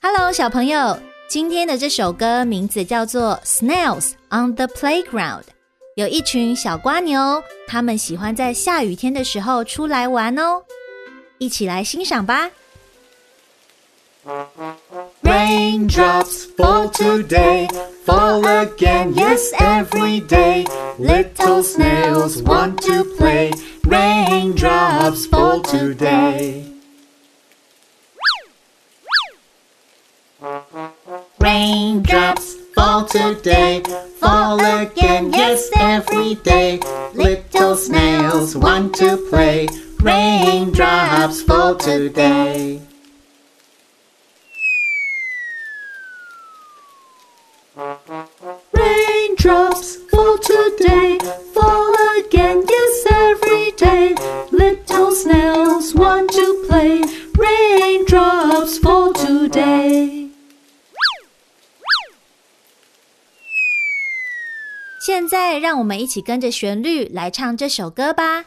Hello，小朋友，今天的这首歌名字叫做《Snails on the Playground》。有一群小瓜牛，它们喜欢在下雨天的时候出来玩哦。一起来欣赏吧。Raindrops fall today, fall again, yes, every day. Little snails want to play. Raindrops fall today. Raindrops fall today, fall again, yes, every day. Little snails want to play. Raindrops fall today. Raindrops fall today, fall again, yes, every day. Little snails want to play. Raindrops fall today. 现在，让我们一起跟着旋律来唱这首歌吧。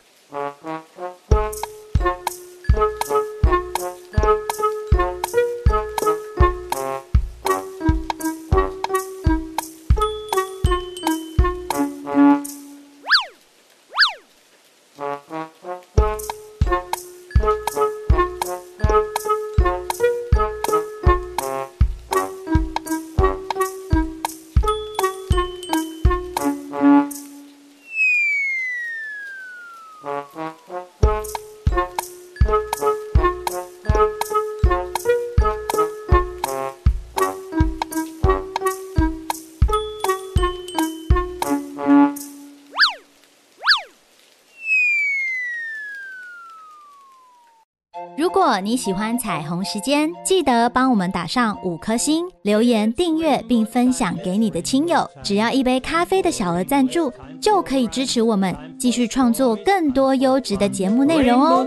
Mm-hmm. 如果你喜欢彩虹时间，记得帮我们打上五颗星，留言订阅并分享给你的亲友。只要一杯咖啡的小额赞助，就可以支持我们继续创作更多优质的节目内容哦。